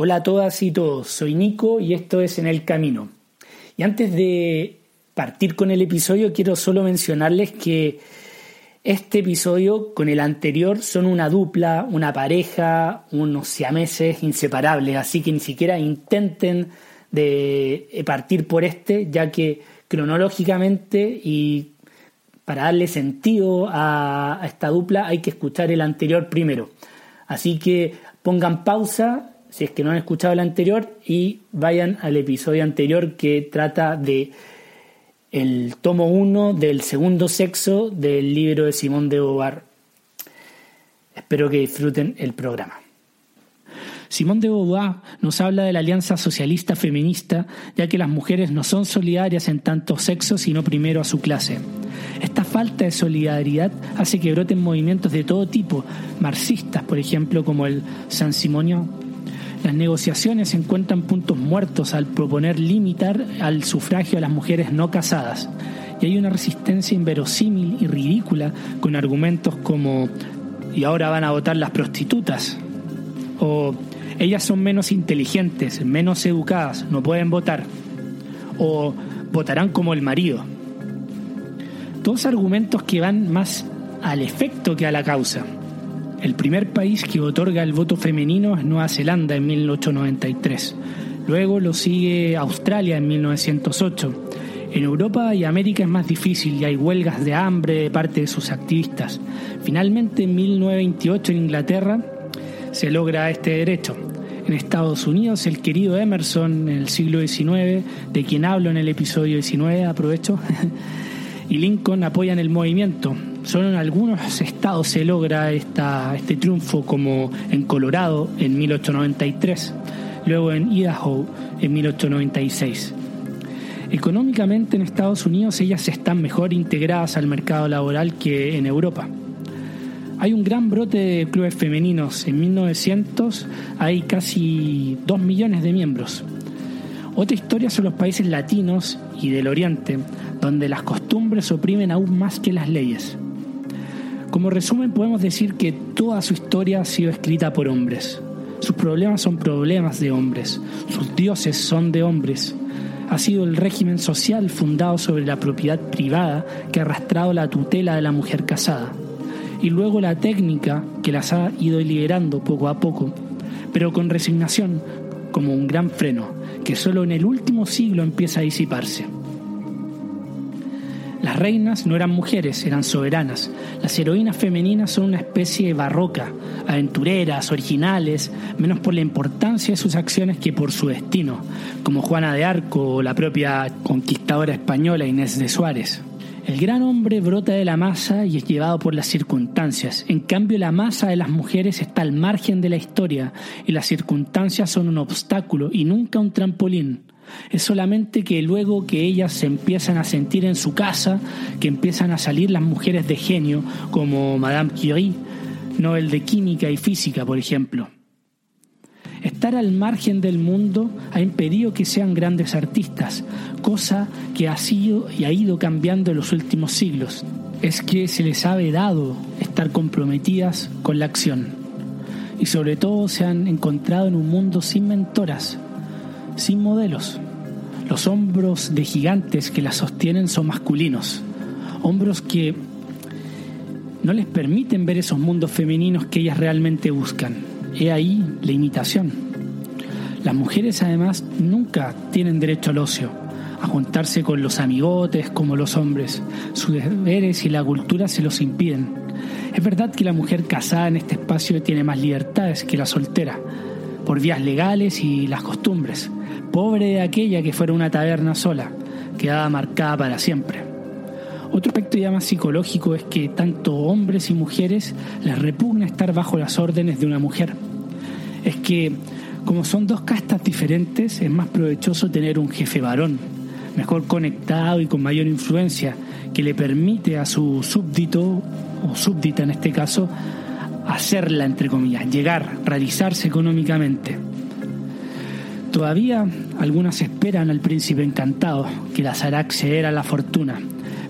Hola a todas y todos, soy Nico y esto es En el Camino. Y antes de partir con el episodio quiero solo mencionarles que este episodio con el anterior son una dupla, una pareja, unos siameses inseparables, así que ni siquiera intenten de partir por este, ya que cronológicamente y para darle sentido a, esta dupla hay que escuchar el anterior primero. Así que pongan pausa si es que no han escuchado el anterior y vayan al episodio anterior que trata de el tomo 1 del segundo sexo del libro de Simón de Beauvoir. Espero que disfruten el programa. Simón de Beauvoir nos habla de la alianza socialista feminista, ya que las mujeres no son solidarias en tanto sexo, sino primero a su clase. Esta falta de solidaridad hace que broten movimientos de todo tipo, marxistas, por ejemplo, como el San Simonio. Las negociaciones encuentran puntos muertos al proponer limitar al sufragio a las mujeres no casadas. Y hay una resistencia inverosímil y ridícula con argumentos como y ahora van a votar las prostitutas o ellas son menos inteligentes, menos educadas, no pueden votar o votarán como el marido. Dos argumentos que van más al efecto que a la causa. El primer país que otorga el voto femenino es Nueva Zelanda en 1893. Luego lo sigue Australia en 1908. En Europa y América es más difícil y hay huelgas de hambre de parte de sus activistas. Finalmente, en 1928 en Inglaterra se logra este derecho. En Estados Unidos, el querido Emerson en el siglo XIX, de quien hablo en el episodio 19, aprovecho, y Lincoln apoyan el movimiento. Solo en algunos estados se logra esta, este triunfo, como en Colorado en 1893, luego en Idaho en 1896. Económicamente en Estados Unidos ellas están mejor integradas al mercado laboral que en Europa. Hay un gran brote de clubes femeninos. En 1900 hay casi 2 millones de miembros. Otra historia son los países latinos y del Oriente, donde las costumbres oprimen aún más que las leyes. Como resumen podemos decir que toda su historia ha sido escrita por hombres. Sus problemas son problemas de hombres, sus dioses son de hombres. Ha sido el régimen social fundado sobre la propiedad privada que ha arrastrado la tutela de la mujer casada. Y luego la técnica que las ha ido liberando poco a poco, pero con resignación, como un gran freno, que solo en el último siglo empieza a disiparse. Las reinas no eran mujeres, eran soberanas. Las heroínas femeninas son una especie barroca, aventureras, originales, menos por la importancia de sus acciones que por su destino, como Juana de Arco o la propia conquistadora española Inés de Suárez. El gran hombre brota de la masa y es llevado por las circunstancias. En cambio, la masa de las mujeres está al margen de la historia y las circunstancias son un obstáculo y nunca un trampolín. Es solamente que luego que ellas se empiezan a sentir en su casa, que empiezan a salir las mujeres de genio, como Madame Curie, Nobel de Química y Física, por ejemplo. Estar al margen del mundo ha impedido que sean grandes artistas, cosa que ha sido y ha ido cambiando en los últimos siglos. Es que se les ha vedado estar comprometidas con la acción. Y sobre todo se han encontrado en un mundo sin mentoras, sin modelos. Los hombros de gigantes que las sostienen son masculinos, hombros que no les permiten ver esos mundos femeninos que ellas realmente buscan He ahí la imitación. Las mujeres además nunca tienen derecho al ocio, a juntarse con los amigotes como los hombres. Sus deberes y la cultura se los impiden. Es verdad que la mujer casada en este espacio tiene más libertades que la soltera, por vías legales y las costumbres. Pobre de aquella que fuera una taberna sola, quedada marcada para siempre. Otro aspecto ya más psicológico es que tanto hombres y mujeres les repugna estar bajo las órdenes de una mujer. Es que como son dos castas diferentes, es más provechoso tener un jefe varón, mejor conectado y con mayor influencia, que le permite a su súbdito, o súbdita en este caso, hacerla, entre comillas, llegar, realizarse económicamente. Todavía algunas esperan al príncipe encantado, que las hará acceder a la fortuna,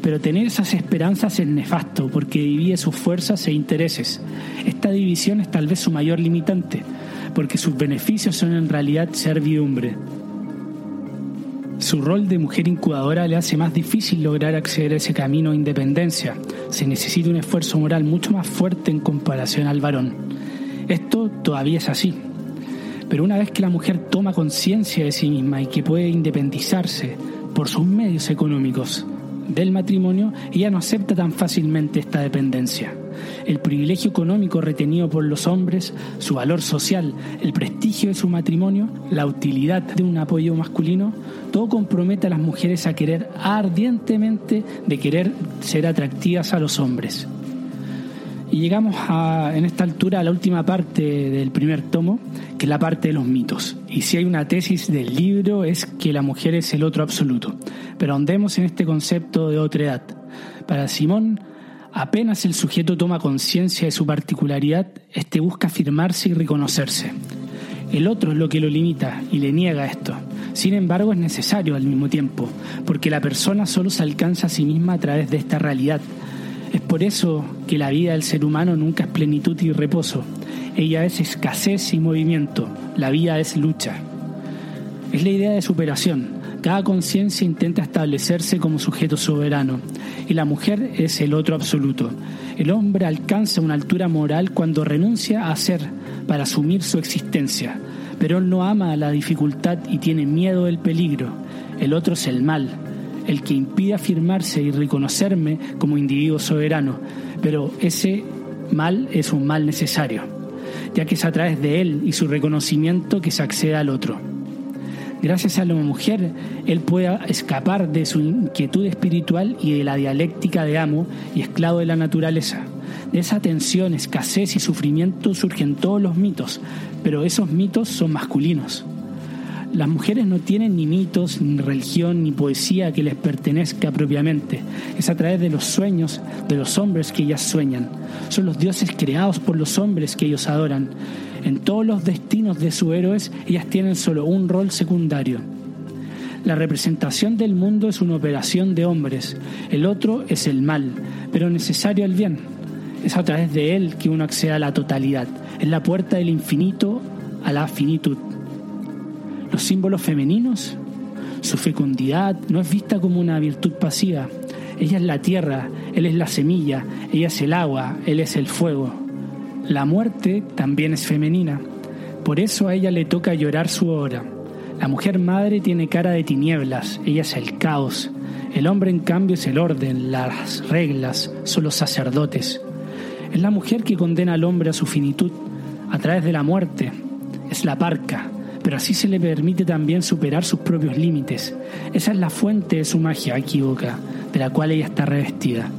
pero tener esas esperanzas es nefasto porque divide sus fuerzas e intereses. Esta división es tal vez su mayor limitante. porque sus beneficios son en realidad servidumbre. Su rol de mujer incubadora le hace más difícil lograr acceder a ese camino de independencia. Se necesita un esfuerzo moral mucho más fuerte en comparación al varón. Esto todavía es así. Pero una vez que la mujer toma conciencia de sí misma y que puede independizarse por sus medios económicos del matrimonio, ella no acepta tan fácilmente esta dependencia el privilegio económico retenido por los hombres, su valor social, el prestigio de su matrimonio, la utilidad de un apoyo masculino, todo compromete a las mujeres a querer ardientemente de querer ser atractivas a los hombres. Y llegamos a, en esta altura a la última parte del primer tomo, que es la parte de los mitos. Y si hay una tesis del libro es que la mujer es el otro absoluto. Pero ahondemos en este concepto de otra edad. Para Simón, Apenas el sujeto toma conciencia de su particularidad, éste busca afirmarse y reconocerse. El otro es lo que lo limita y le niega esto. Sin embargo, es necesario al mismo tiempo, porque la persona solo se alcanza a sí misma a través de esta realidad. Es por eso que la vida del ser humano nunca es plenitud y reposo. Ella es escasez y movimiento. La vida es lucha. Es la idea de superación, cada conciencia intenta establecerse como sujeto soberano y la mujer es el otro absoluto. El hombre alcanza una altura moral cuando renuncia a ser para asumir su existencia, pero él no ama la dificultad y tiene miedo del peligro. El otro es el mal, el que impide afirmarse y reconocerme como individuo soberano, pero ese mal es un mal necesario, ya que es a través de él y su reconocimiento que se accede al otro. Gracias a la mujer, él puede escapar de su inquietud espiritual y de la dialéctica de amo y esclavo de la naturaleza. De esa tensión, escasez y sufrimiento surgen todos los mitos, pero esos mitos son masculinos. Las mujeres no tienen ni mitos, ni religión, ni poesía que les pertenezca propiamente. Es a través de los sueños de los hombres que ellas sueñan. Son los dioses creados por los hombres que ellos adoran. En todos los destinos de sus héroes, ellas tienen solo un rol secundario. La representación del mundo es una operación de hombres, el otro es el mal, pero necesario el bien. Es a través de él que uno accede a la totalidad, es la puerta del infinito a la finitud. Los símbolos femeninos, su fecundidad no es vista como una virtud pasiva. Ella es la tierra, él es la semilla, ella es el agua, él es el fuego. La muerte también es femenina, por eso a ella le toca llorar su hora. La mujer madre tiene cara de tinieblas, ella es el caos. El hombre en cambio es el orden, las reglas, son los sacerdotes. Es la mujer que condena al hombre a su finitud a través de la muerte, es la parca, pero así se le permite también superar sus propios límites. Esa es la fuente de su magia equívoca, de la cual ella está revestida.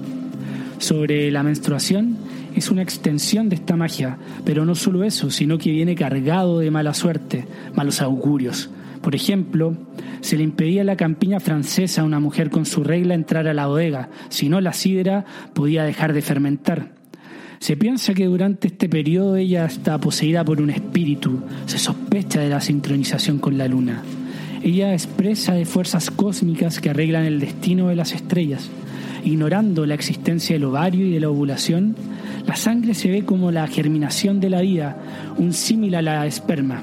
Sobre la menstruación, es una extensión de esta magia, pero no solo eso, sino que viene cargado de mala suerte, malos augurios. Por ejemplo, se le impedía a la campiña francesa a una mujer con su regla entrar a la bodega, si no la sidra podía dejar de fermentar. Se piensa que durante este periodo ella está poseída por un espíritu, se sospecha de la sincronización con la luna. Ella expresa de fuerzas cósmicas que arreglan el destino de las estrellas. Ignorando la existencia del ovario y de la ovulación, la sangre se ve como la germinación de la vida, un símil a la esperma.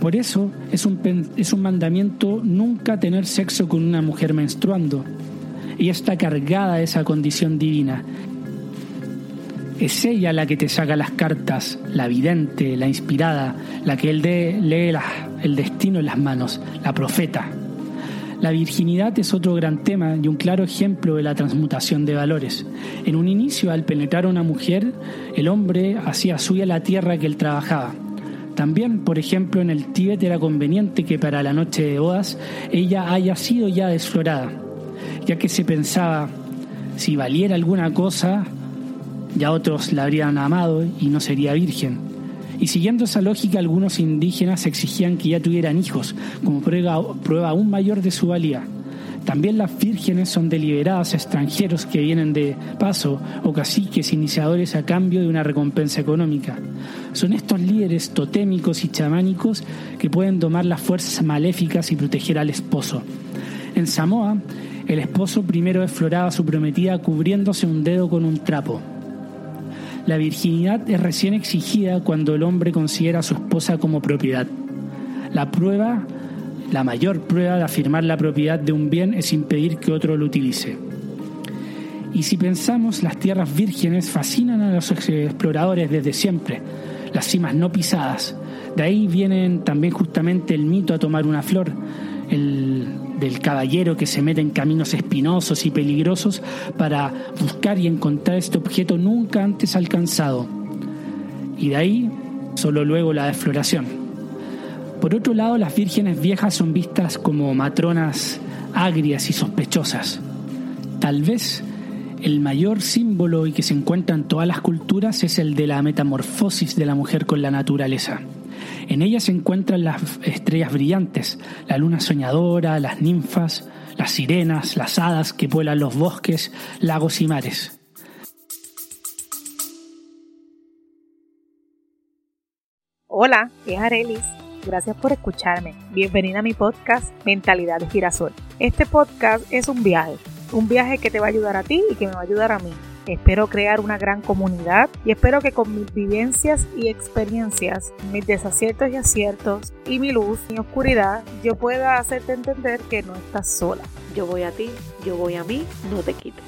Por eso es un, es un mandamiento nunca tener sexo con una mujer menstruando. Ella está cargada de esa condición divina. Es ella la que te saca las cartas, la vidente, la inspirada, la que él lee el destino en las manos, la profeta. La virginidad es otro gran tema y un claro ejemplo de la transmutación de valores. En un inicio, al penetrar a una mujer, el hombre hacía suya la tierra que él trabajaba. También, por ejemplo, en el Tíbet era conveniente que para la noche de bodas ella haya sido ya desflorada, ya que se pensaba, si valiera alguna cosa, ya otros la habrían amado y no sería virgen. Y siguiendo esa lógica, algunos indígenas exigían que ya tuvieran hijos, como prueba, prueba aún mayor de su valía. También las vírgenes son deliberadas a extranjeros que vienen de paso o caciques iniciadores a cambio de una recompensa económica. Son estos líderes totémicos y chamánicos que pueden domar las fuerzas maléficas y proteger al esposo. En Samoa, el esposo primero desfloraba a su prometida cubriéndose un dedo con un trapo. La virginidad es recién exigida cuando el hombre considera a su esposa como propiedad. La prueba, la mayor prueba de afirmar la propiedad de un bien es impedir que otro lo utilice. Y si pensamos, las tierras vírgenes fascinan a los exploradores desde siempre, las cimas no pisadas. De ahí vienen también justamente el mito a tomar una flor, el del caballero que se mete en caminos espinosos y peligrosos para buscar y encontrar este objeto nunca antes alcanzado. Y de ahí solo luego la defloración. Por otro lado, las vírgenes viejas son vistas como matronas agrias y sospechosas. Tal vez el mayor símbolo y que se encuentra en todas las culturas es el de la metamorfosis de la mujer con la naturaleza. En ella se encuentran las estrellas brillantes, la luna soñadora, las ninfas, las sirenas, las hadas que vuelan los bosques, lagos y mares. Hola, es Arelis. Gracias por escucharme. Bienvenida a mi podcast Mentalidad de Girasol. Este podcast es un viaje un viaje que te va a ayudar a ti y que me va a ayudar a mí. Espero crear una gran comunidad y espero que con mis vivencias y experiencias, mis desaciertos y aciertos y mi luz, mi oscuridad, yo pueda hacerte entender que no estás sola. Yo voy a ti, yo voy a mí, no te quites.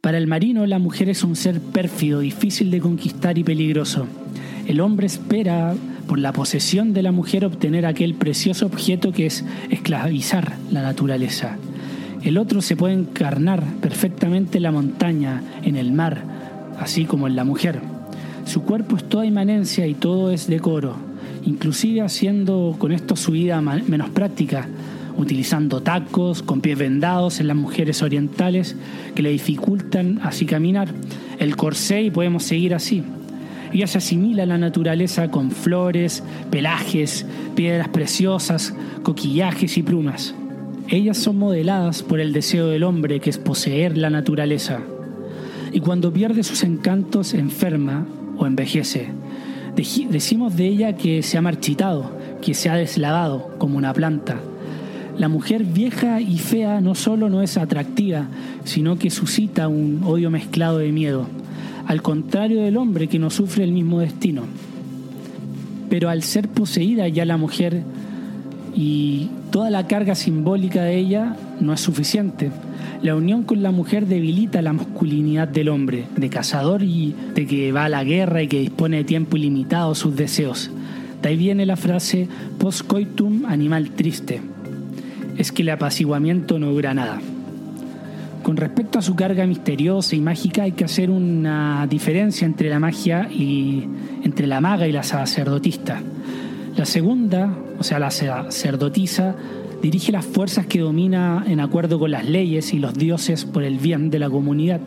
Para el marino, la mujer es un ser pérfido, difícil de conquistar y peligroso. El hombre espera, por la posesión de la mujer, obtener aquel precioso objeto que es esclavizar la naturaleza. El otro se puede encarnar perfectamente en la montaña, en el mar, así como en la mujer. Su cuerpo es toda inmanencia y todo es decoro, inclusive haciendo con esto su vida menos práctica, utilizando tacos, con pies vendados en las mujeres orientales que le dificultan así caminar, el corsé y podemos seguir así. Ella se asimila a la naturaleza con flores, pelajes, piedras preciosas, coquillajes y plumas. Ellas son modeladas por el deseo del hombre que es poseer la naturaleza. Y cuando pierde sus encantos enferma o envejece. Decimos de ella que se ha marchitado, que se ha deslavado como una planta la mujer vieja y fea no solo no es atractiva, sino que suscita un odio mezclado de miedo, al contrario del hombre que no sufre el mismo destino. Pero al ser poseída ya la mujer y toda la carga simbólica de ella no es suficiente. La unión con la mujer debilita la masculinidad del hombre, de cazador y de que va a la guerra y que dispone de tiempo ilimitado sus deseos. De ahí viene la frase postcoitum animal triste es que el apaciguamiento no dura nada. Con respecto a su carga misteriosa y mágica hay que hacer una diferencia entre la magia y entre la maga y la sacerdotista. La segunda, o sea, la sacerdotisa, dirige las fuerzas que domina en acuerdo con las leyes y los dioses por el bien de la comunidad.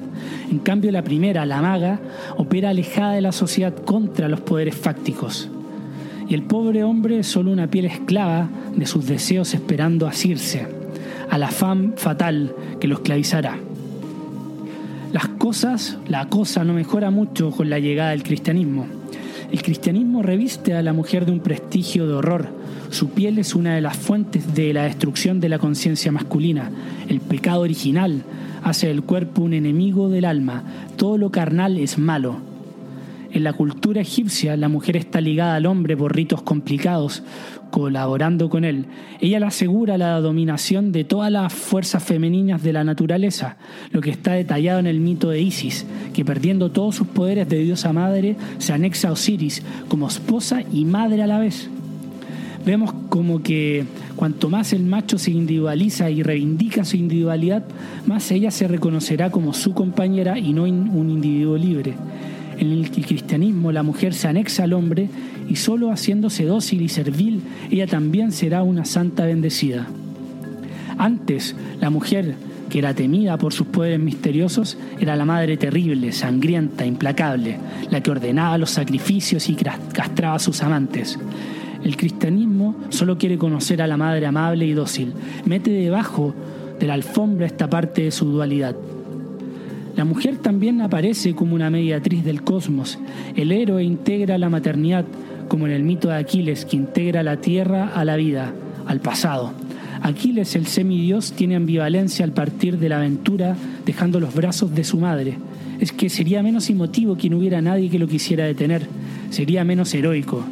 En cambio, la primera, la maga, opera alejada de la sociedad contra los poderes fácticos y el pobre hombre es solo una piel esclava de sus deseos esperando asirse a la fam fatal que lo esclavizará. Las cosas, la cosa no mejora mucho con la llegada del cristianismo. El cristianismo reviste a la mujer de un prestigio de horror. Su piel es una de las fuentes de la destrucción de la conciencia masculina. El pecado original hace del cuerpo un enemigo del alma. Todo lo carnal es malo en la cultura egipcia, la mujer está ligada al hombre por ritos complicados, colaborando con él. Ella le asegura la dominación de todas las fuerzas femeninas de la naturaleza, lo que está detallado en el mito de Isis, que perdiendo todos sus poderes de diosa madre, se anexa a Osiris como esposa y madre a la vez. Vemos como que cuanto más el macho se individualiza y reivindica su individualidad, más ella se reconocerá como su compañera y no un individuo libre. En el cristianismo la mujer se anexa al hombre y solo haciéndose dócil y servil, ella también será una santa bendecida. Antes, la mujer, que era temida por sus poderes misteriosos, era la madre terrible, sangrienta, implacable, la que ordenaba los sacrificios y castraba a sus amantes. El cristianismo solo quiere conocer a la madre amable y dócil, mete debajo de la alfombra esta parte de su dualidad. La mujer también aparece como una mediatriz del cosmos. El héroe integra la maternidad, como en el mito de Aquiles, que integra la tierra a la vida, al pasado. Aquiles, el semidios, tiene ambivalencia al partir de la aventura dejando los brazos de su madre. Es que sería menos emotivo que no hubiera nadie que lo quisiera detener, sería menos heroico.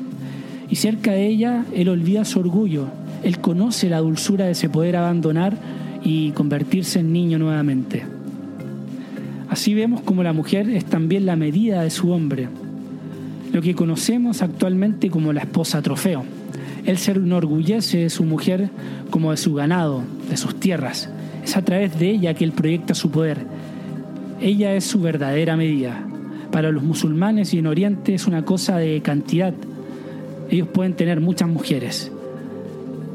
Y cerca de ella, él olvida su orgullo, él conoce la dulzura de ese poder abandonar y convertirse en niño nuevamente. Así vemos como la mujer es también la medida de su hombre, lo que conocemos actualmente como la esposa trofeo. Él se enorgullece de su mujer como de su ganado, de sus tierras. Es a través de ella que él proyecta su poder. Ella es su verdadera medida. Para los musulmanes y en Oriente es una cosa de cantidad. Ellos pueden tener muchas mujeres.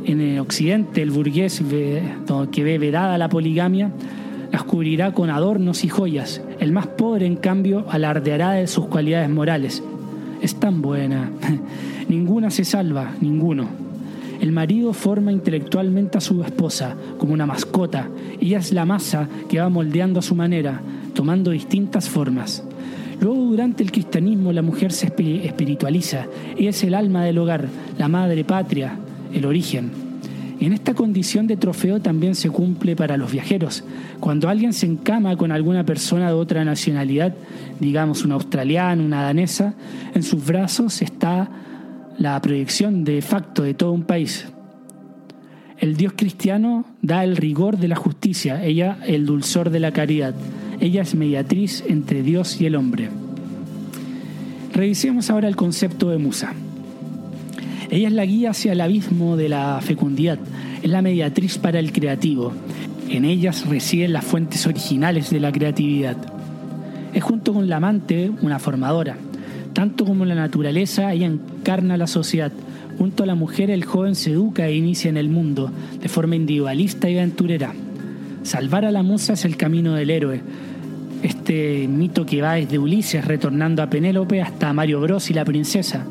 En Occidente, el burgués que ve vedada la poligamia las cubrirá con adornos y joyas. El más pobre, en cambio, alardeará de sus cualidades morales. Es tan buena. Ninguna se salva, ninguno. El marido forma intelectualmente a su esposa como una mascota. Ella es la masa que va moldeando a su manera, tomando distintas formas. Luego, durante el cristianismo, la mujer se espiritualiza. Ella es el alma del hogar, la madre patria, el origen. En esta condición de trofeo también se cumple para los viajeros. Cuando alguien se encama con alguna persona de otra nacionalidad, digamos una australiana, una danesa, en sus brazos está la proyección de facto de todo un país. El Dios cristiano da el rigor de la justicia, ella el dulzor de la caridad. Ella es mediatriz entre Dios y el hombre. Revisemos ahora el concepto de musa. Ella es la guía hacia el abismo de la fecundidad, es la mediatriz para el creativo. En ellas residen las fuentes originales de la creatividad. Es junto con la amante una formadora. Tanto como la naturaleza, ella encarna la sociedad. Junto a la mujer, el joven se educa e inicia en el mundo, de forma individualista y aventurera. Salvar a la musa es el camino del héroe. Este mito que va desde Ulises retornando a Penélope hasta Mario Bros y la princesa.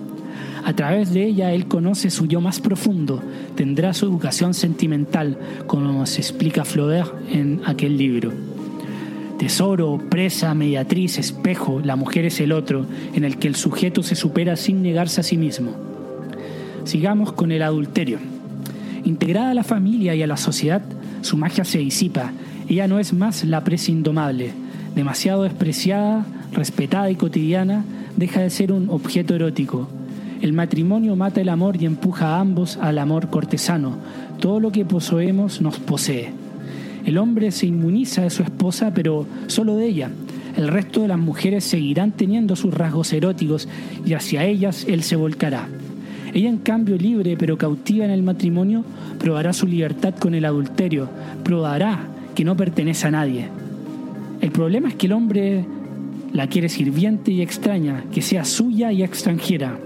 A través de ella él conoce su yo más profundo, tendrá su educación sentimental, como se explica Flaubert en aquel libro. Tesoro, presa, mediatriz, espejo, la mujer es el otro, en el que el sujeto se supera sin negarse a sí mismo. Sigamos con el adulterio. Integrada a la familia y a la sociedad, su magia se disipa. Ella no es más la presa indomable. Demasiado despreciada, respetada y cotidiana, deja de ser un objeto erótico. El matrimonio mata el amor y empuja a ambos al amor cortesano. Todo lo que poseemos nos posee. El hombre se inmuniza de su esposa, pero solo de ella. El resto de las mujeres seguirán teniendo sus rasgos eróticos y hacia ellas él se volcará. Ella, en cambio, libre pero cautiva en el matrimonio, probará su libertad con el adulterio, probará que no pertenece a nadie. El problema es que el hombre la quiere sirviente y extraña, que sea suya y extranjera.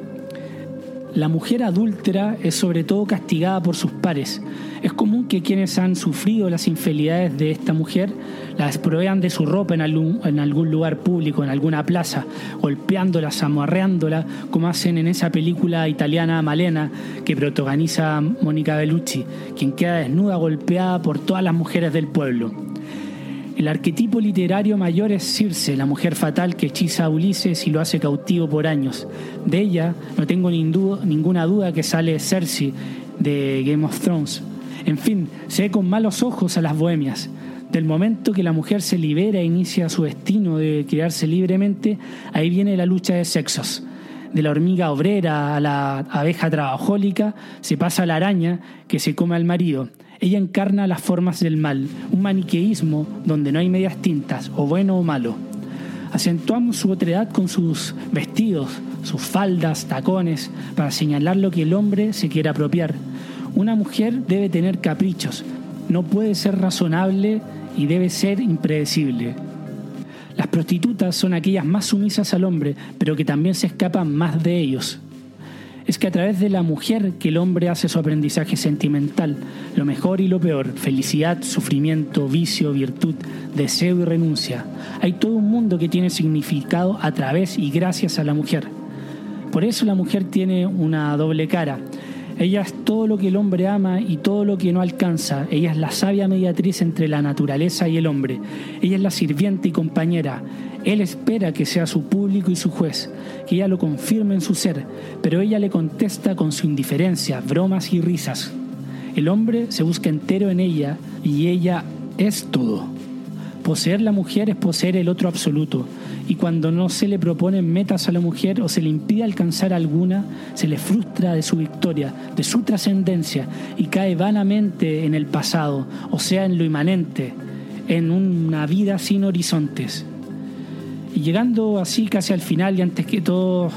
La mujer adúltera es sobre todo castigada por sus pares. Es común que quienes han sufrido las infidelidades de esta mujer la desprovean de su ropa en algún, lugar público, en alguna plaza, golpeándola, amarreándola, como hacen en esa película italiana Malena que protagoniza Mónica Bellucci, quien queda desnuda golpeada por todas las mujeres del pueblo. El arquetipo literario mayor es Circe, la mujer fatal que hechiza a Ulises y lo hace cautivo por años. De ella no tengo ninguna duda que sale Cersei de Game of Thrones. En fin, se ve con malos ojos a las bohemias. Del momento que la mujer se libera e inicia su destino de criarse libremente, ahí viene la lucha de sexos. De la hormiga obrera a la abeja trabajólica se pasa a la araña que se come al marido ella encarna las formas del mal, un maniqueísmo donde no hay medias tintas, o bueno o malo. Acentuamos su otredad con sus vestidos, sus faldas, tacones, para señalar lo que el hombre se quiere apropiar. Una mujer debe tener caprichos, no puede ser razonable y debe ser impredecible. Las prostitutas son aquellas más sumisas al hombre, pero que también se escapan más de ellos es que a través de la mujer que el hombre hace su aprendizaje sentimental, lo mejor y lo peor, felicidad, sufrimiento, vicio, virtud, deseo y renuncia. Hay todo un mundo que tiene significado a través y gracias a la mujer. Por eso la mujer tiene una doble cara. Ella es todo lo que el hombre ama y todo lo que no alcanza. Ella es la sabia mediatriz entre la naturaleza y el hombre. Ella es la sirviente y compañera. Él espera que sea su público y su juez, que ella lo confirme en su ser, pero ella le contesta con su indiferencia, bromas y risas. El hombre se busca entero en ella y ella es todo. Poseer la mujer es poseer el otro absoluto, y cuando no se le proponen metas a la mujer o se le impide alcanzar alguna, se le frustra de su victoria, de su trascendencia, y cae vanamente en el pasado, o sea, en lo inmanente, en una vida sin horizontes. Y llegando así casi al final y antes que todo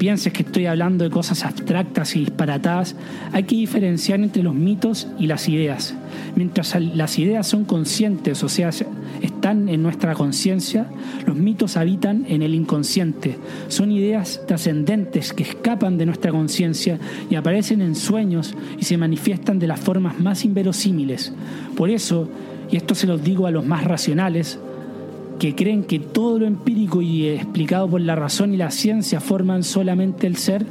pienses que estoy hablando de cosas abstractas y disparatadas, hay que diferenciar entre los mitos y las ideas. Mientras las ideas son conscientes, o sea, están en nuestra conciencia, los mitos habitan en el inconsciente. Son ideas trascendentes que escapan de nuestra conciencia y aparecen en sueños y se manifiestan de las formas más inverosímiles. Por eso, y esto se los digo a los más racionales, que creen que todo lo empírico y explicado por la razón y la ciencia forman solamente el ser,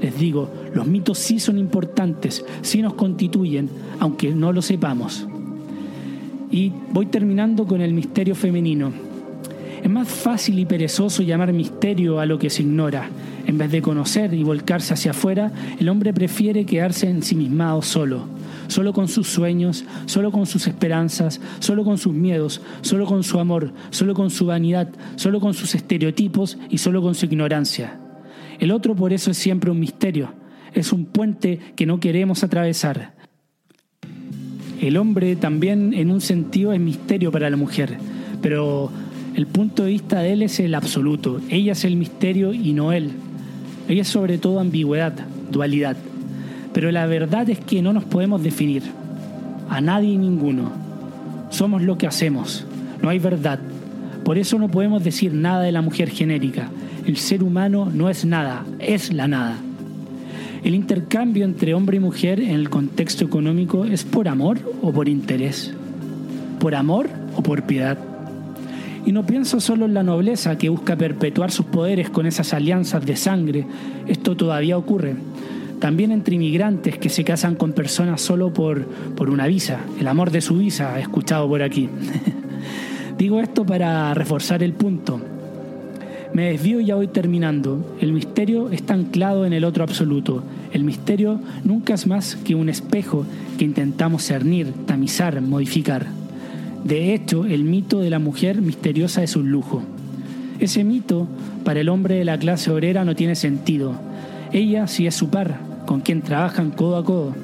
les digo, los mitos sí son importantes, sí nos constituyen, aunque no lo sepamos. Y voy terminando con el misterio femenino. Es más fácil y perezoso llamar misterio a lo que se ignora. En vez de conocer y volcarse hacia afuera, el hombre prefiere quedarse ensimismado solo solo con sus sueños, solo con sus esperanzas, solo con sus miedos, solo con su amor, solo con su vanidad, solo con sus estereotipos y solo con su ignorancia. El otro por eso es siempre un misterio, es un puente que no queremos atravesar. El hombre también en un sentido es misterio para la mujer, pero el punto de vista de él es el absoluto, ella es el misterio y no él. Ella es sobre todo ambigüedad, dualidad. Pero la verdad es que no nos podemos definir, a nadie y ninguno. Somos lo que hacemos, no hay verdad. Por eso no podemos decir nada de la mujer genérica. El ser humano no es nada, es la nada. El intercambio entre hombre y mujer en el contexto económico es por amor o por interés. Por amor o por piedad. Y no pienso solo en la nobleza que busca perpetuar sus poderes con esas alianzas de sangre. Esto todavía ocurre también entre inmigrantes que se casan con personas solo por, por una visa, el amor de su visa, escuchado por aquí. Digo esto para reforzar el punto. Me desvío y ya voy terminando. El misterio está anclado en el otro absoluto. El misterio nunca es más que un espejo que intentamos cernir, tamizar, modificar. De hecho, el mito de la mujer misteriosa es un lujo. Ese mito para el hombre de la clase obrera no tiene sentido. Ella sí es su par, con quien trabajan codo a codo.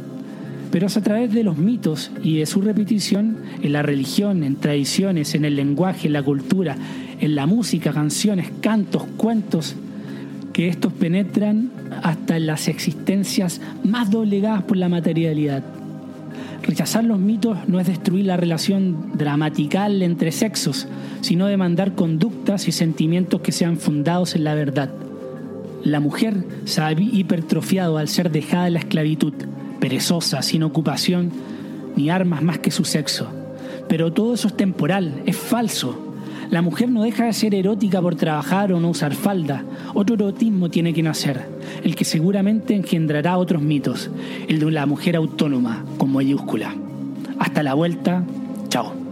Pero es a través de los mitos y de su repetición en la religión, en tradiciones, en el lenguaje, en la cultura, en la música, canciones, cantos, cuentos, que estos penetran hasta en las existencias más doblegadas por la materialidad. Rechazar los mitos no es destruir la relación dramatical entre sexos, sino demandar conductas y sentimientos que sean fundados en la verdad. La mujer se ha hipertrofiado al ser dejada en la esclavitud, perezosa, sin ocupación ni armas más que su sexo. Pero todo eso es temporal, es falso. La mujer no deja de ser erótica por trabajar o no usar falda. Otro erotismo tiene que nacer, el que seguramente engendrará otros mitos, el de la mujer autónoma, con mayúscula. Hasta la vuelta, chao.